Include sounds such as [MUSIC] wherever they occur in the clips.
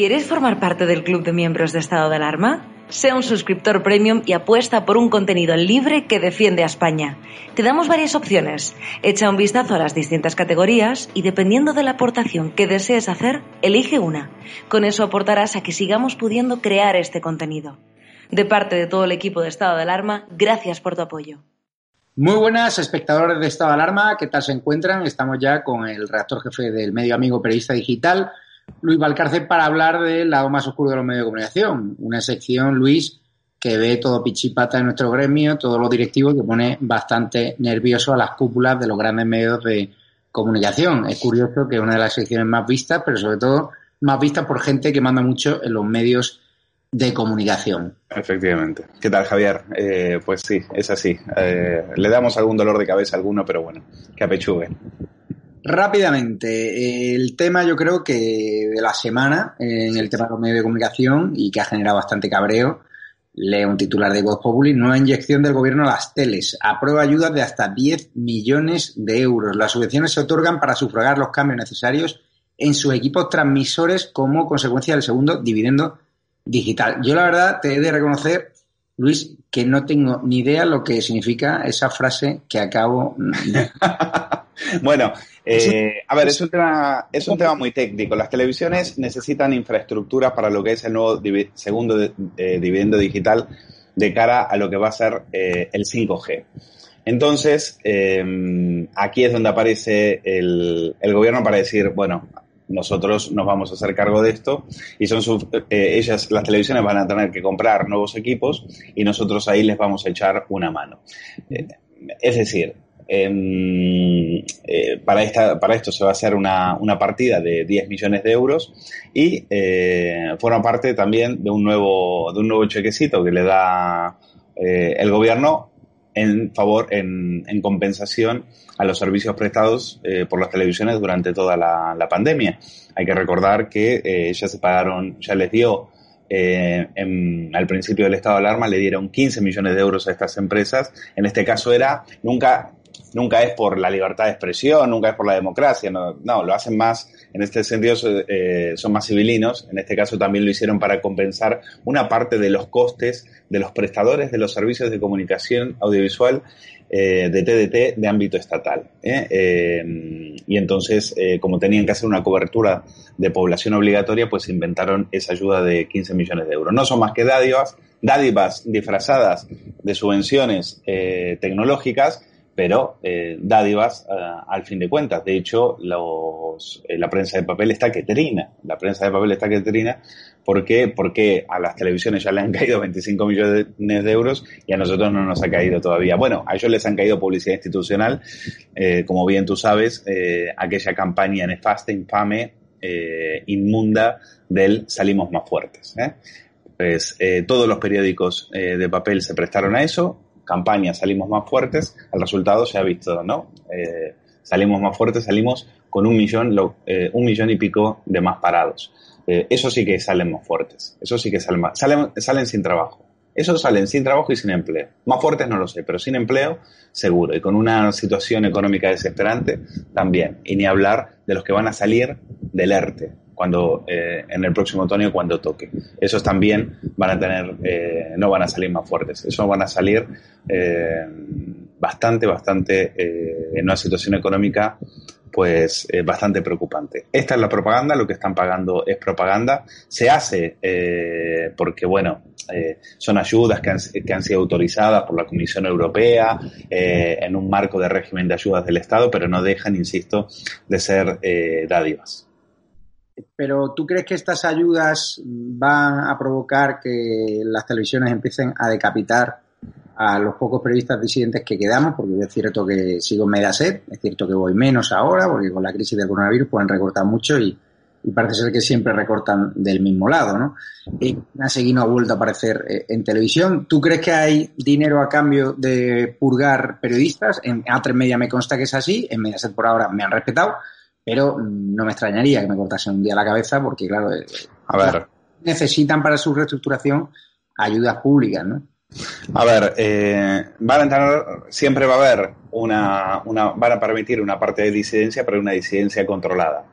¿Quieres formar parte del club de miembros de estado de alarma? Sea un suscriptor premium y apuesta por un contenido libre que defiende a España. Te damos varias opciones. Echa un vistazo a las distintas categorías y dependiendo de la aportación que desees hacer, elige una. Con eso aportarás a que sigamos pudiendo crear este contenido. De parte de todo el equipo de estado de alarma, gracias por tu apoyo. Muy buenas, espectadores de Estado de Alarma, ¿qué tal se encuentran? Estamos ya con el redactor jefe del medio amigo periodista digital, Luis Valcárcel para hablar del lado más oscuro de los medios de comunicación. Una sección, Luis, que ve todo pichipata en nuestro gremio, todos los directivos, que pone bastante nervioso a las cúpulas de los grandes medios de comunicación. Es curioso que es una de las secciones más vistas, pero sobre todo más vistas por gente que manda mucho en los medios de comunicación. Efectivamente. ¿Qué tal, Javier? Eh, pues sí, es así. Eh, le damos algún dolor de cabeza a alguno, pero bueno, que apechugue. Rápidamente, el tema yo creo que de la semana en el tema de los medios de comunicación y que ha generado bastante cabreo, lee un titular de Voz Populi, nueva inyección del gobierno a las teles, aprueba ayudas de hasta 10 millones de euros. Las subvenciones se otorgan para sufragar los cambios necesarios en sus equipos transmisores como consecuencia del segundo dividendo digital. Yo la verdad te he de reconocer, Luis, que no tengo ni idea lo que significa esa frase que acabo de... [LAUGHS] [LAUGHS] bueno, eh, a ver, es un, tema, es un tema muy técnico. Las televisiones necesitan infraestructuras para lo que es el nuevo segundo eh, dividendo digital de cara a lo que va a ser eh, el 5G. Entonces, aquí es donde aparece el, gobierno para decir, bueno, nosotros nos vamos a hacer cargo de esto y son ellas, las televisiones van a tener que comprar nuevos equipos y nosotros ahí les vamos a echar una mano. es decir, Em, eh, para, esta, para esto se va a hacer una, una partida de 10 millones de euros y eh, forma parte también de un nuevo, de un nuevo chequecito que le da eh, el gobierno en favor, en, en, compensación a los servicios prestados por las televisiones durante toda la, pandemia. Hay que recordar que ya se pagaron, ya les dio al principio del estado de alarma le dieron 15 millones de euros a estas empresas. En este caso era, nunca nunca es por la libertad de expresión, nunca es por la democracia, no, lo hacen más, en este sentido eh, son más civilinos, en este caso también lo hicieron para compensar una parte de los costes de los prestadores de los servicios de comunicación audiovisual eh, de TDT de ámbito estatal. ¿eh? y entonces, como tenían que hacer una cobertura de población obligatoria, pues inventaron esa ayuda de 15 millones de euros. No son más que dádivas, dádivas disfrazadas de subvenciones tecnológicas pero eh, dádivas eh, al fin de cuentas. De hecho, los, eh, la prensa de papel está que trina. La prensa de papel está que trina. ¿Por qué? Porque a las televisiones ya le han [LAUGHS] caído 25 millones de euros y a nosotros no nos ha caído todavía. Bueno, a ellos les han caído publicidad institucional, como bien tú sabes, aquella campaña nefasta, infame, inmunda del salimos más fuertes. Pues todos los periódicos de papel se prestaron a eso, campaña salimos más fuertes, el resultado se ha visto, ¿no? Eh, salimos más fuertes, salimos con un millón, eh, un millón y pico de más parados. Eh, eso sí que salen más fuertes, eso sí que salen más, salen sin trabajo. Esos salen sin trabajo y sin empleo. Más fuertes no lo sé, pero sin empleo seguro. Y con una situación económica desesperante también. Y ni hablar de los que van a salir del ERTE cuando eh, en el próximo otoño cuando toque. Esos también van a tener, eh, no van a salir más fuertes, esos van a salir eh, bastante, bastante en una situación económica pues bastante preocupante. Esta es la propaganda, lo que están pagando es propaganda. Se hace porque, bueno, son ayudas que han, que han, sido autorizadas por la Comisión Europea en un marco de régimen de ayudas del Estado, pero no dejan, insisto, de ser dádivas. Pero ¿tú crees que estas ayudas van a provocar que las televisiones empiecen a decapitar a los pocos periodistas disidentes que quedamos? Porque es cierto que sigo en Mediaset, es cierto que voy menos ahora, porque con la crisis del coronavirus pueden recortar mucho y, parece ser que siempre recortan del mismo lado, ¿no? Y seguido no ha vuelto a aparecer eh, en televisión. ¿Tú crees que hay dinero a cambio de purgar periodistas? En A3 Media me consta que es así, en Mediaset por ahora me han respetado, pero no me extrañaría que me cortasen un día la cabeza porque, claro, eh, a ver. necesitan para su reestructuración ayudas públicas, ¿no? A ver, eh, van a entrar, siempre va a haber una, una, van a permitir una parte de disidencia, pero una disidencia controlada.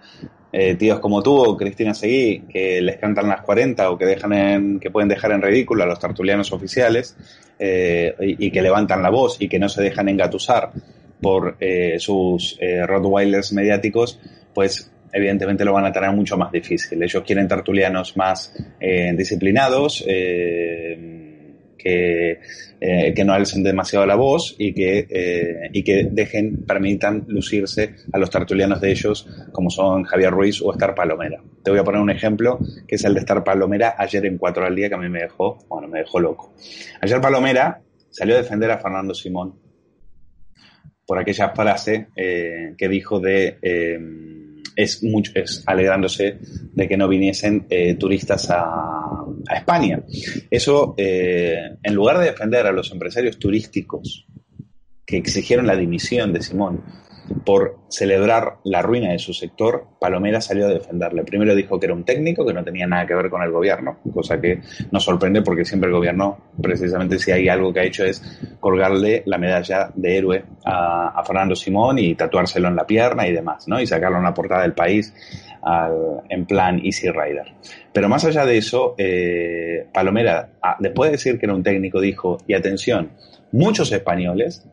Eh, tíos como tú o Cristina Seguí, que les cantan las 40 o que, dejan en, que pueden dejar en ridículo a los tertulianos oficiales eh, y, que levantan la voz y que no se dejan engatusar por eh, sus Rottweilers mediáticos, pues evidentemente lo van a tener mucho más difícil. Ellos quieren tertulianos más disciplinados, que, eh, que no alcen demasiado la voz y que, eh, y que dejen, permitan lucirse a los tertulianos de ellos, como son Javier Ruiz o Estar Palomera. Te voy a poner un ejemplo, que es el de Estar Palomera ayer en cuatro al día, que a mí me dejó, bueno, me dejó loco. Ayer Palomera salió a defender a Fernando Simón por aquella frase eh, que dijo de es, mucho, es alegrándose de que no viniesen eh, turistas a, a, España. Eso, eh, en lugar de defender a los empresarios turísticos que exigieron la dimisión de Simón por celebrar la ruina de su sector, Palomera salió a defenderle. Primero dijo que era un técnico, que no tenía nada que ver con el gobierno, cosa que nos sorprende porque siempre el gobierno, precisamente si hay algo que ha hecho es colgarle la medalla de héroe a, Fernando Simón y tatuárselo en la pierna y demás, ¿no? Y sacarlo en la portada del país en plan Easy Rider. Pero más allá de eso, eh, Palomera, ah, después de decir que era un técnico, dijo, y atención, muchos españoles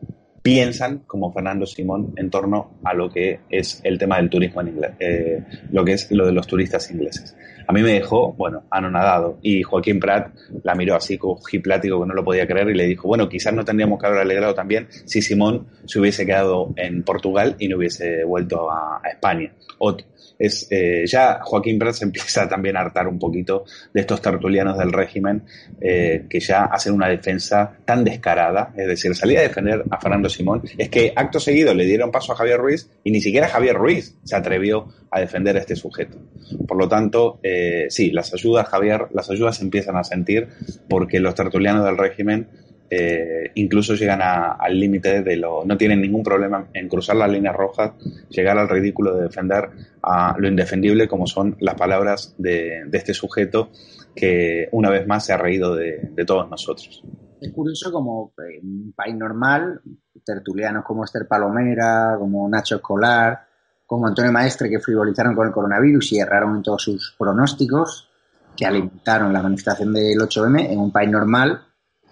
piensan como Fernando Simón en torno a lo que es el tema del turismo en inglés, eh, lo que es lo de los turistas ingleses. A mí me dejó, bueno, anonadado. Y Joaquín Prat la miró así plático que no lo podía creer y le dijo, bueno, quizás no tendríamos que haber alegrado también si Simón se hubiese quedado en Portugal y no hubiese vuelto a, España. O, es, eh, ya Joaquín Prat se [LAUGHS] empieza también a hartar un poquito de estos tertulianos del régimen eh, que ya hacen una defensa tan descarada, es decir, salía a defender a Fernando Simón, es que acto seguido le dieron paso a Javier Ruiz y ni siquiera Javier Ruiz se atrevió a defender a este sujeto. Por lo tanto, eh, sí, las ayudas, Javier, las ayudas empiezan a sentir porque los tertulianos del régimen eh, incluso llegan al límite de lo. no tienen ningún problema en cruzar las líneas rojas, llegar al ridículo de defender a lo indefendible, como son las palabras de, este sujeto que una vez más se ha reído de, todos nosotros. Es curioso como en un país normal, tertulianos como Esther Palomera, como Nacho Escolar, como Antonio Maestre, que frivolizaron con el coronavirus y erraron en todos sus pronósticos, que alimentaron la manifestación del 8M en un país normal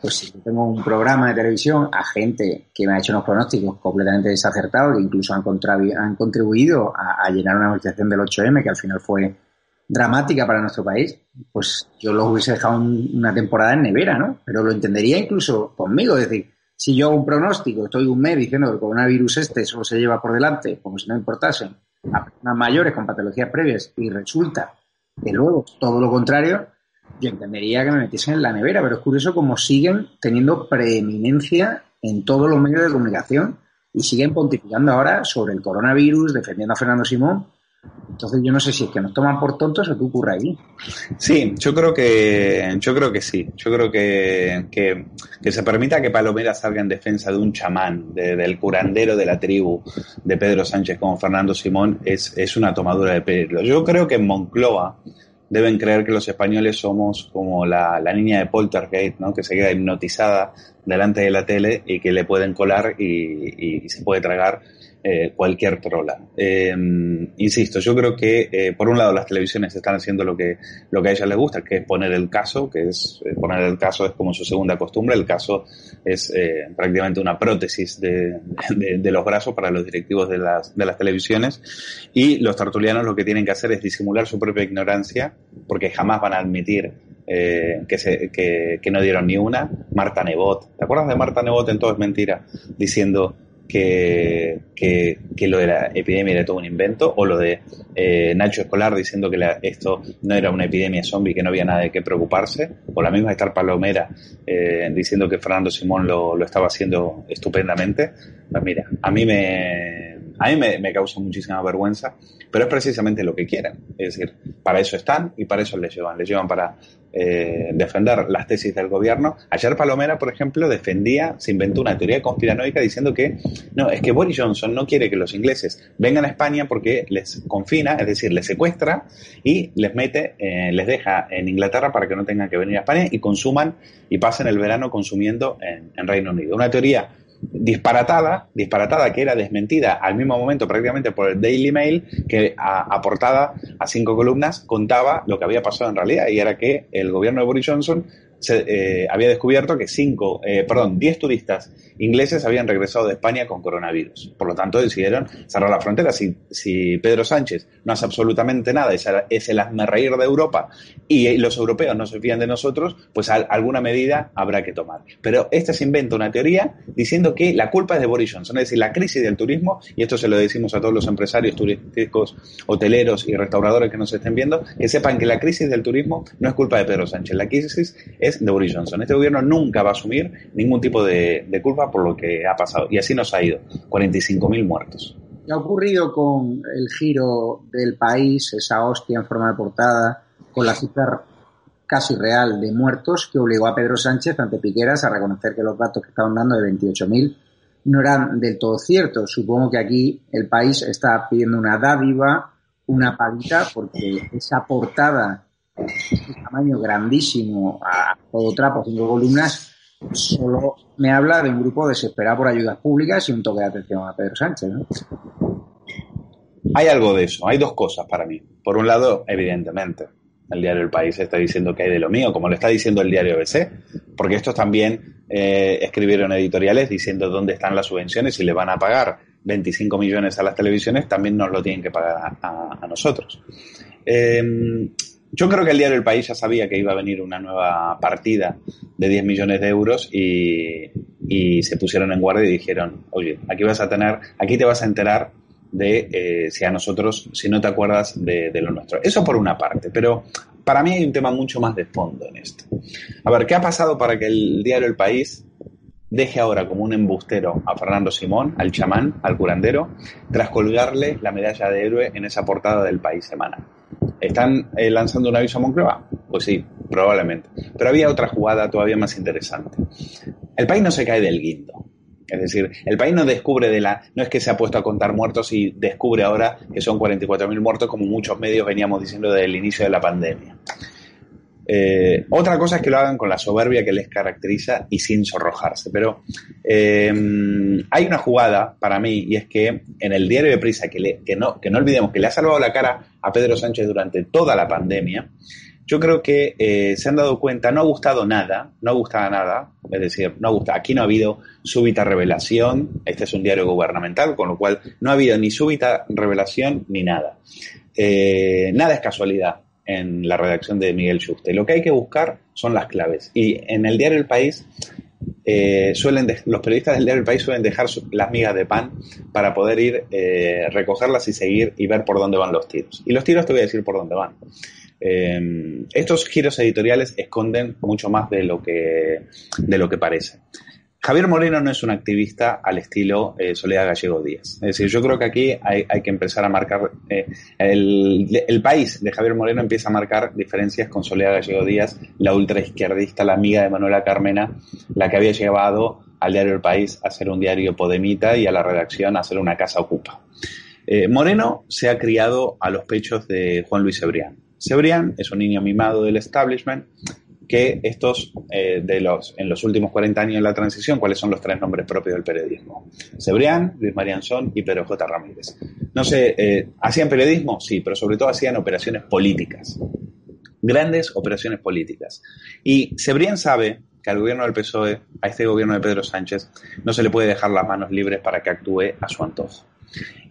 pues si tengo un programa de televisión a gente que me ha hecho unos pronósticos completamente desacertados, que incluso han, han contribuido a, llenar una manifestación del 8M, que al final fue dramática para nuestro país, pues yo lo hubiese dejado una temporada en nevera, ¿no? Pero lo entendería incluso conmigo, es decir, si yo hago un pronóstico, estoy un mes diciendo que el coronavirus este solo se lleva por delante, como si no importase, a personas mayores con patologías previas, y resulta que luego todo lo contrario, yo entendería que me metiesen en la nevera, pero es curioso cómo siguen teniendo preeminencia en todos los medios de comunicación y siguen pontificando ahora sobre el coronavirus, defendiendo a Fernando Simón. Entonces yo no sé si es que nos toman por tontos o qué ocurre ahí. Sí, yo creo que yo creo que sí. Yo creo que, que, se permita que Palomera salga en defensa de un chamán, del curandero de la tribu de Pedro Sánchez como Fernando Simón, es, es una tomadura de pelo. Yo creo que en Moncloa deben creer que los españoles somos como la, niña de Poltergeist, ¿no? que se queda hipnotizada delante de la tele y que le pueden colar y se puede tragar eh, cualquier trola. Eh, insisto, yo creo que eh, por un lado las televisiones están haciendo lo que, lo que a ellas les gusta, que es poner el caso, que es poner el caso es como su segunda costumbre, el caso es prácticamente una prótesis de, de, los brazos para los directivos de las, de las televisiones y los tertulianos lo que tienen que hacer es disimular su propia ignorancia porque jamás van a admitir que, se, que, que, no dieron ni una. Marta Nebot, ¿te acuerdas de Marta Nebot en Todo es Mentira? Diciendo que, que, lo de la epidemia era todo un invento, o lo de eh, Nacho Escolar diciendo que esto no era una epidemia zombie, que no había nada de qué preocuparse, o la misma Estar Palomera eh, diciendo que Fernando Simón lo, lo, estaba haciendo estupendamente. Pues mira, a mí me, A mí me, me causa muchísima vergüenza, pero es precisamente lo que quieren. Es decir, para eso están y para eso les llevan. Les llevan para eh, defender las tesis del gobierno. Ayer Palomera, por ejemplo, defendía, se inventó una teoría conspiranoica diciendo que no, es que Boris Johnson no quiere que los ingleses vengan a España porque les confina, es decir, les secuestra y les mete, eh, les deja en Inglaterra para que no tengan que venir a España y consuman y pasen el verano consumiendo en, en Reino Unido. Una teoría disparatada, disparatada que era desmentida al mismo momento prácticamente por el Daily Mail, que aportada a cinco columnas contaba lo que había pasado en realidad y era que el gobierno de Boris Johnson se, eh, había descubierto que cinco, eh, perdón, diez turistas ingleses habían regresado de España con coronavirus. Por lo tanto, decidieron cerrar la frontera. Si, si Pedro Sánchez no hace absolutamente nada, es, es el reír de Europa y los europeos no se fían de nosotros, pues alguna medida habrá que tomar. Pero este se inventa una teoría diciendo que la culpa es de Boris Johnson, es decir, la crisis del turismo, y esto se lo decimos a todos los empresarios turísticos, hoteleros y restauradores que nos estén viendo, que sepan que la crisis del turismo no es culpa de Pedro Sánchez, la crisis es de Boris Johnson. Este gobierno nunca va a asumir ningún tipo de, de culpa por lo que ha pasado. Y así nos ha ido. 45.000 muertos. ¿Qué ha ocurrido con el giro del país, esa hostia en forma de portada, con la cifra casi real de muertos que obligó a Pedro Sánchez ante Piqueras a reconocer que los datos que estaban dando de 28.000 no eran del todo ciertos. Supongo que aquí el país está pidiendo una dádiva, una palita, porque esa portada, ese tamaño grandísimo, a todo trapo, cinco columnas, solo me habla de un grupo desesperado por ayudas públicas y un toque de atención a Pedro Sánchez. Hay algo de eso, hay dos cosas para mí. Por un lado, evidentemente, el diario El País está diciendo que hay de lo mío, como lo está diciendo el diario ABC, porque estos también eh, escribieron editoriales diciendo dónde están las subvenciones y le van a pagar 25 millones a las televisiones, también nos lo tienen que pagar a, nosotros. Eh, yo creo que el diario El País ya sabía que iba a venir una nueva partida de 10 millones de euros y, se pusieron en guardia y dijeron, oye, aquí vas a tener, aquí te vas a enterar de eh, si a nosotros, si no te acuerdas de, lo nuestro. Eso por una parte, pero para mí hay un tema mucho más de fondo en esto. A ver, ¿qué ha pasado para que el diario El País deje ahora como un embustero a Fernando Simón, al chamán, al curandero, tras colgarle la medalla de héroe en esa portada del País Semana? ¿Están eh, lanzando un aviso a Moncloa? Pues sí, probablemente. Pero había otra jugada todavía más interesante. El país no se cae del guindo. Es decir, el país no descubre de la. No es que se ha puesto a contar muertos y descubre ahora que son 44.000 muertos, como muchos medios veníamos diciendo desde el inicio de la pandemia. Eh, otra cosa es que lo hagan con la soberbia que les caracteriza y sin sonrojarse. Pero eh, hay una jugada para mí y es que en el diario de Prisa, que, que, no, que no olvidemos que le ha salvado la cara a Pedro Sánchez durante toda la pandemia, yo creo que eh, se han dado cuenta, no ha gustado nada, no ha gustado nada, es decir, no gusta, aquí no ha habido súbita revelación, este es un diario gubernamental, con lo cual no ha habido ni súbita revelación ni nada. nada es casualidad en la redacción de Miguel Schuste. Lo que hay que buscar son las claves. Y en el diario El País, eh, suelen los periodistas del diario El País suelen dejar las migas de pan para poder ir, eh, recogerlas y seguir y ver por dónde van los tiros. Y los tiros te voy a decir por dónde van. Eh, estos giros editoriales esconden mucho más de lo que, de lo que parece. Javier Moreno no es un activista al estilo eh, Soledad Gallego Díaz. Es decir, yo creo que aquí hay, que empezar a marcar, eh, el, país de Javier Moreno empieza a marcar diferencias con Soledad Gallego Díaz, la ultraizquierdista, la amiga de Manuela Carmena, la que había llevado al diario El País a ser un diario podemita y a la redacción a ser una casa ocupa. Eh, Moreno se ha criado a los pechos de Juan Luis Cebrián. Cebrián es un niño mimado del establishment que estos, eh, de los, en los últimos 40 años de la transición, cuáles son los tres nombres propios del periodismo. Cebrián, Luis Marianzón y Pedro J. Ramírez. No sé, eh, ¿hacían periodismo? Sí, pero sobre todo hacían operaciones políticas. Grandes operaciones políticas. Y Cebrián sabe que al gobierno del PSOE, a este gobierno de Pedro Sánchez, no se le puede dejar las manos libres para que actúe a su antojo.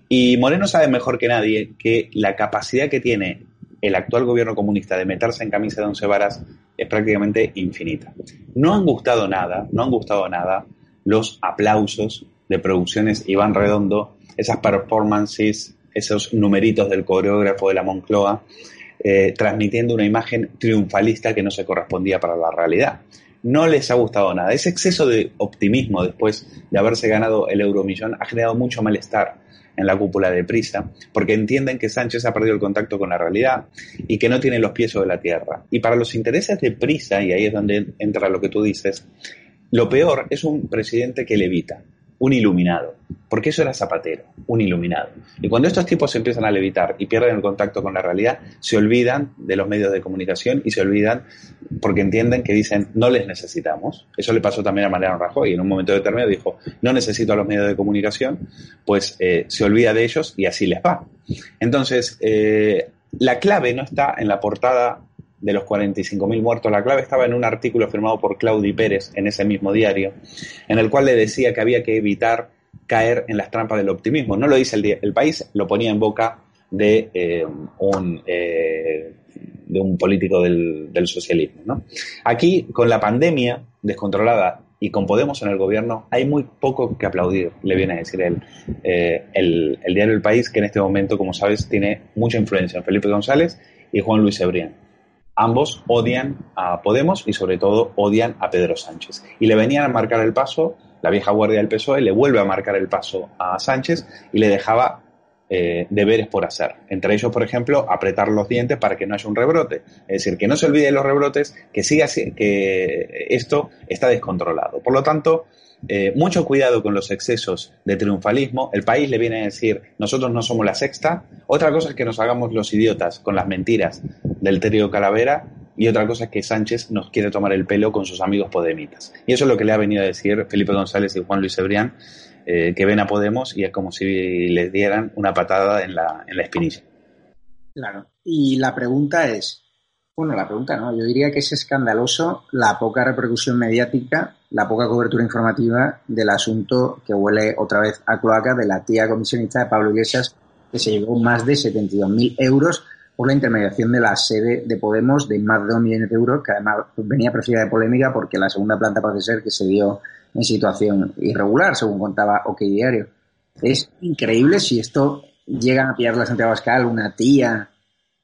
Y Moreno sabe mejor que nadie que la capacidad que tiene el actual gobierno comunista de meterse en camisa de once varas es prácticamente infinita. No han gustado nada, no han gustado nada los aplausos de producciones Iván Redondo, esas performances, esos numeritos del coreógrafo de la Moncloa, eh, transmitiendo una imagen triunfalista que no se correspondía para la realidad. No les ha gustado nada. Ese exceso de optimismo después de haberse ganado el euromillón ha generado mucho malestar en la cúpula de Prisa, porque entienden que Sánchez ha perdido el contacto con la realidad y que no tiene los pies sobre la tierra. Y para los intereses de Prisa, y ahí es donde entra lo que tú dices, lo peor es un presidente que levita, un iluminado, porque eso era Zapatero, un iluminado. Y cuando estos tipos empiezan a levitar y pierden el contacto con la realidad, se olvidan de los medios de comunicación y se olvidan porque entienden que dicen no les necesitamos. Eso le pasó también a Mariano Rajoy. En un momento determinado dijo no necesito a los medios de comunicación, pues eh, se olvida de ellos y así les va. Entonces, eh, la clave no está en la portada de los 45.000 muertos. La clave estaba en un artículo firmado por Claudi Pérez en ese mismo diario, en el cual le decía que había que evitar caer en las trampas del optimismo. No lo dice el, el país, lo ponía en boca de, eh, un, eh, de un político del, socialismo. Aquí, con la pandemia descontrolada y con Podemos en el gobierno, hay muy poco que aplaudir, le viene a decir. Eh, el, el diario El País, que en este momento, como sabes, tiene mucha influencia en Felipe González y Juan Luis Ebrián. Ambos odian a Podemos y sobre todo odian a Pedro Sánchez. Y le venían a marcar el paso, la vieja guardia del PSOE le vuelve a marcar el paso a Sánchez y le dejaba eh, deberes por hacer. Entre ellos, por ejemplo, apretar los dientes para que no haya un rebrote. Es decir, que no se olvide de los rebrotes, que siga que esto está descontrolado. Por lo tanto, eh, mucho cuidado con los excesos de triunfalismo. El país le viene a decir, nosotros no somos la sexta. Otra cosa es que nos hagamos los idiotas con las mentiras del Terio Calavera y otra cosa es que Sánchez nos quiere tomar el pelo con sus amigos podemitas. Y eso es lo que le ha venido a decir Felipe González y Juan Luis Ebrián, eh, que ven a Podemos y es como si les dieran una patada en la, en la espinilla. Claro. Y la pregunta es, bueno, la pregunta no, yo diría que es escandaloso la poca repercusión mediática, la poca cobertura informativa del asunto que huele otra vez a cloaca de la tía comisionista de Pablo Iglesias, que se llevó más de 72.000 euros por la intermediación de la sede de Podemos de más de 2 millones de euros, que además venía precedida de polémica porque la segunda planta parece ser que se dio en situación irregular, según contaba OK Diario. Es increíble si esto llega a pillar la Santiago Abascal, una tía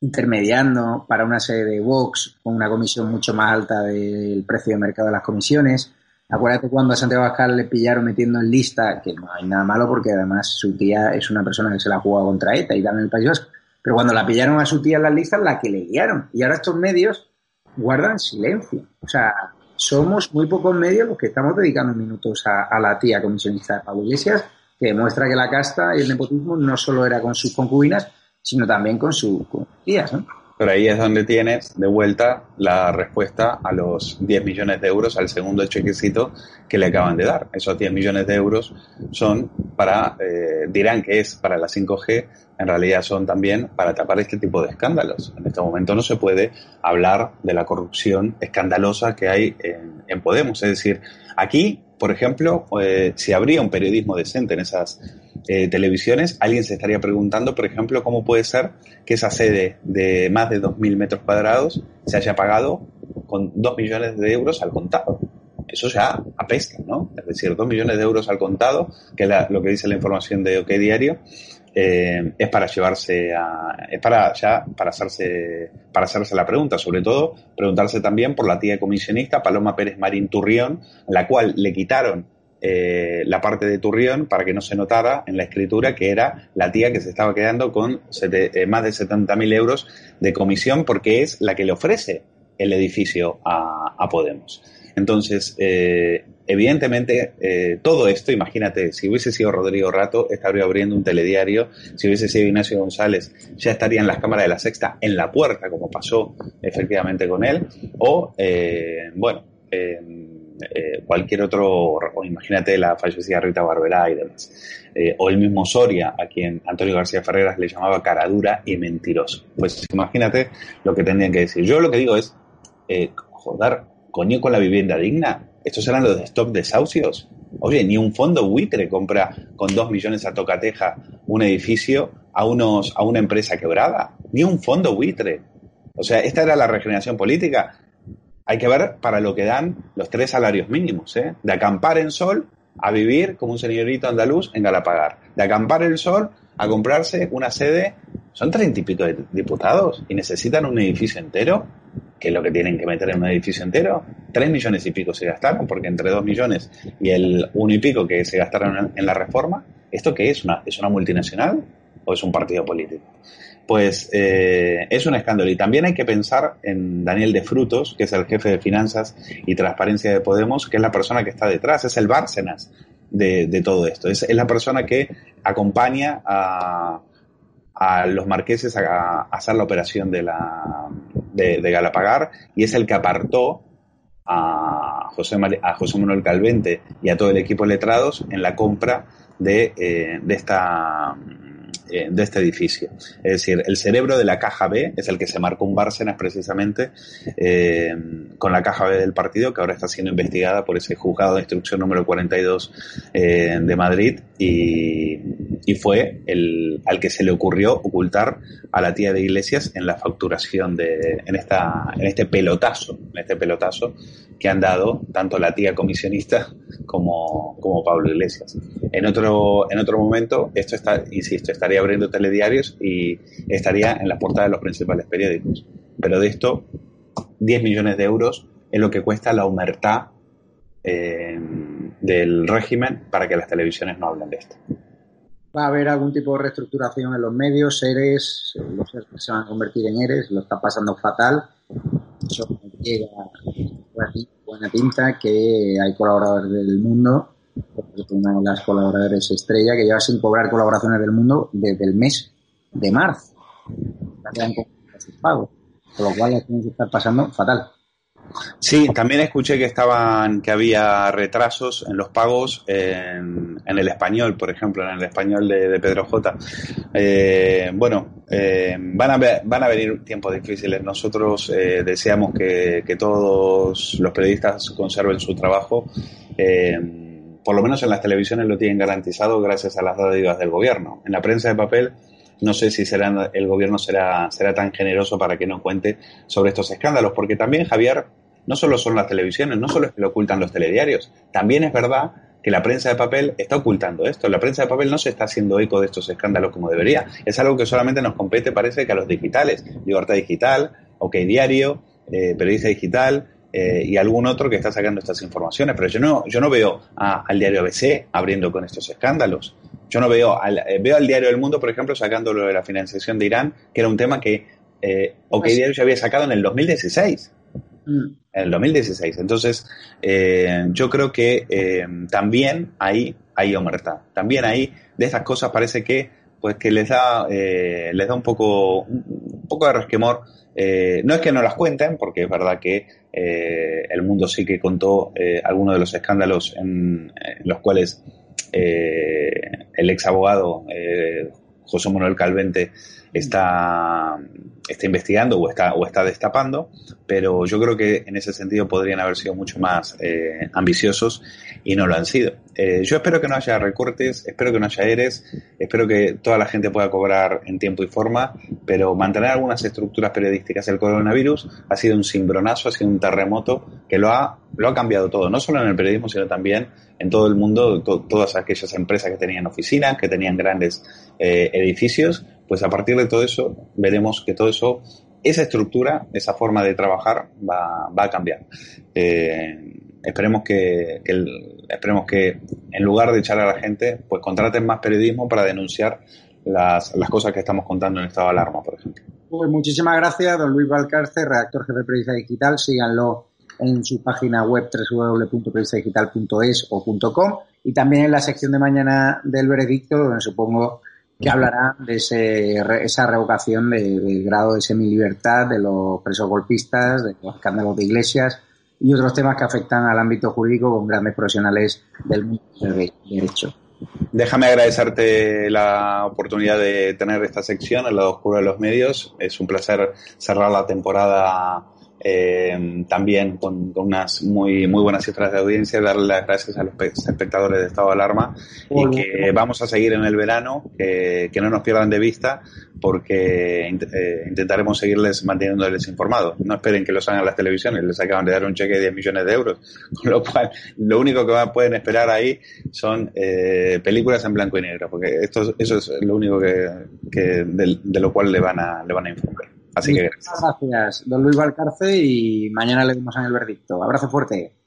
intermediando para una sede de Vox con una comisión mucho más alta del precio de mercado de las comisiones. Acuérdate cuando a Santiago Abascal le pillaron metiendo en lista, que no hay nada malo porque además su tía es una persona que se la juega contra ETA y también el País Vasco. Pero cuando la pillaron a su tía en las listas, la que le guiaron. Y ahora estos medios guardan silencio. O sea, somos muy pocos medios los que estamos dedicando minutos a, la tía comisionista de Pablo Iglesias, que demuestra que la casta y el nepotismo no solo era con sus concubinas, sino también con sus tías, ¿no? Pero ahí es donde tienes de vuelta la respuesta a los 10 millones de euros, al segundo chequecito que le acaban de dar. Esos 10 millones de euros son para, eh, dirán que es para la 5G, en realidad son también para tapar este tipo de escándalos. En este momento no se puede hablar de la corrupción escandalosa que hay en, en Podemos. Es decir, aquí por ejemplo, eh, si habría un periodismo decente en esas eh, televisiones, alguien se estaría preguntando, por ejemplo, cómo puede ser que esa sede de más de 2.000 metros cuadrados se haya pagado con 2 millones de euros al contado. Eso ya apesta, ¿no? Es decir, 2 millones de euros al contado, que es lo que dice la información de OK Diario, eh, es para llevarse a, es para ya para hacerse para hacerse la pregunta, sobre todo preguntarse también por la tía comisionista Paloma Pérez Marín Turrión, la cual le quitaron eh, la parte de Turrión para que no se notara en la escritura que era la tía que se estaba quedando con eh, más de 70.000 euros de comisión porque es la que le ofrece el edificio a, Podemos. Entonces, eh, evidentemente, todo esto, imagínate, si hubiese sido Rodrigo Rato, estaría abriendo un telediario, si hubiese sido Ignacio González, ya estaría en las cámaras de la sexta, en la puerta, como pasó efectivamente con él, o, bueno, cualquier otro, imagínate la fallecida Rita Barberá y demás, o el mismo Soria, a quien Antonio García Ferreras le llamaba caradura y mentiroso. Pues imagínate lo que tendrían que decir. Yo lo que digo es, joder, coño con la vivienda digna. Estos eran los de stop desahucios. Oye, ni un fondo buitre compra con dos millones a tocateja un edificio a, unos, a una empresa quebrada. Ni un fondo buitre. O sea, esta era la regeneración política. Hay que ver para lo que dan los tres salarios mínimos, ¿eh? De acampar en sol a vivir como un señorito andaluz en Galapagar. De acampar el sol a comprarse una sede. Son treinta y pico de diputados y necesitan un edificio entero que es lo que tienen que meter en un edificio entero, tres millones y pico se gastaron, porque entre dos millones y el uno y pico que se gastaron en, la reforma, ¿esto qué es? ¿Una, ¿Es una multinacional o es un partido político? Pues eh, es un escándalo. Y también hay que pensar en Daniel de Frutos, que es el jefe de finanzas y transparencia de Podemos, que es la persona que está detrás, es el Bárcenas de, todo esto. Es, la persona que acompaña a, los marqueses a, hacer la operación de, la, de, Galapagar y es el que apartó a José, a José Manuel Calvente y a todo el equipo de letrados en la compra de, eh, de esta de este edificio. Es decir, el cerebro de la caja B es el que se marcó un Bárcenas precisamente eh, con la caja B del partido, que ahora está siendo investigada por ese juzgado de instrucción número 42 eh, de Madrid y, y, fue el al que se le ocurrió ocultar a la tía de Iglesias en la facturación de, en esta, en este pelotazo, en este pelotazo que han dado tanto la tía comisionista como, como Pablo Iglesias. En otro, en otro momento, esto está, insisto, estaría abriendo telediarios y estaría en la portada de los principales periódicos. Pero de esto, 10 millones de euros es lo que cuesta la humertad eh, del régimen para que las televisiones no hablen de esto. ¿Va a haber algún tipo de reestructuración en los medios? ¿Eres? Los se van a convertir en Eres, lo está pasando fatal. Eso llega buena pinta que hay colaboradores del mundo, una de las colaboradores estrella que lleva sin cobrar colaboraciones del mundo desde el mes de marzo. sus pagos, con lo cual las tienen que estar pasando fatal. Sí, también escuché que estaban, que había retrasos en los pagos en, el español, por ejemplo, en el español de, Pedro J. Eh, bueno, eh, van, a van a venir tiempos difíciles. Nosotros eh, deseamos que, todos los periodistas conserven su trabajo. por lo menos en las televisiones lo tienen garantizado gracias a las dádivas del gobierno. En la prensa de papel no sé si será, el gobierno será, será tan generoso para que no cuente sobre estos escándalos, porque también, Javier, no solo son las televisiones, no solo es que lo ocultan los telediarios, también es verdad que la prensa de papel está ocultando esto. La prensa de papel no se está haciendo eco de estos escándalos como debería. Es algo que solamente nos compete, parece que a los digitales. Libertad Digital, OK Diario, eh, Periodista Digital, eh, y algún otro que está sacando estas informaciones. Pero yo no, yo no veo al diario ABC abriendo con estos escándalos. Yo no veo al, eh, veo al diario del Mundo, por ejemplo, sacando lo de la financiación de Irán, que era un tema que eh, OK pues Diario ya había sacado en el 2016. Mm. En el 2016. Entonces, eh, yo creo que también ahí hay omertad. También ahí de estas cosas parece que pues que les da les da un poco un poco de resquemor eh, no es que no las cuenten, porque es verdad que eh, el mundo sí que contó eh, algunos de los escándalos en, los cuales el ex abogado José Manuel Calvente está, está investigando o está, o está destapando, pero yo creo que en ese sentido podrían haber sido mucho más eh, ambiciosos y no lo han sido. Eh, yo espero que no haya recortes, espero que no haya eres, espero que toda la gente pueda cobrar en tiempo y forma, pero mantener algunas estructuras periodísticas del coronavirus ha sido un cimbronazo, ha sido un terremoto que lo ha, lo ha cambiado todo, no solo en el periodismo, sino también en todo el mundo, todas aquellas empresas que tenían oficinas, que tenían grandes eh, edificios, pues a partir de todo eso veremos que todo eso, esa estructura, esa forma de trabajar va, va a cambiar. Eh, esperemos que, esperemos que en lugar de echar a la gente, pues contraten más periodismo para denunciar las, las cosas que estamos contando en estado de alarma, por ejemplo. Pues muchísimas gracias, don Luis Valcarce, redactor jefe de Periodista Digital. Síganlo en su página web www.periodistadigital.es o .com y también en la sección de mañana del veredicto, donde supongo que hablará de ese, esa revocación del grado de semilibertad de los presos golpistas, de los escándalos de iglesias y otros temas que afectan al ámbito jurídico con grandes profesionales del mundo del derecho. Déjame agradecerte la oportunidad de tener esta sección, el lado oscuro de los medios. Es un placer cerrar la temporada eh, también con, unas muy, muy buenas cifras de audiencia, darle las gracias a los espectadores de estado de alarma y que vamos a seguir en el verano, que, no nos pierdan de vista porque eh, intentaremos seguirles manteniéndoles informados. No esperen que los hagan las televisiones, les acaban de dar un cheque de 10 millones de euros, [LAUGHS] con lo cual lo único que pueden esperar ahí son eh, películas en blanco y negro, porque esto, eso es lo único que, de, de, lo cual le van a, le van a informar. Así que gracias. gracias, don Luis Valcarce, y mañana le vemos en el verdicto. Abrazo fuerte.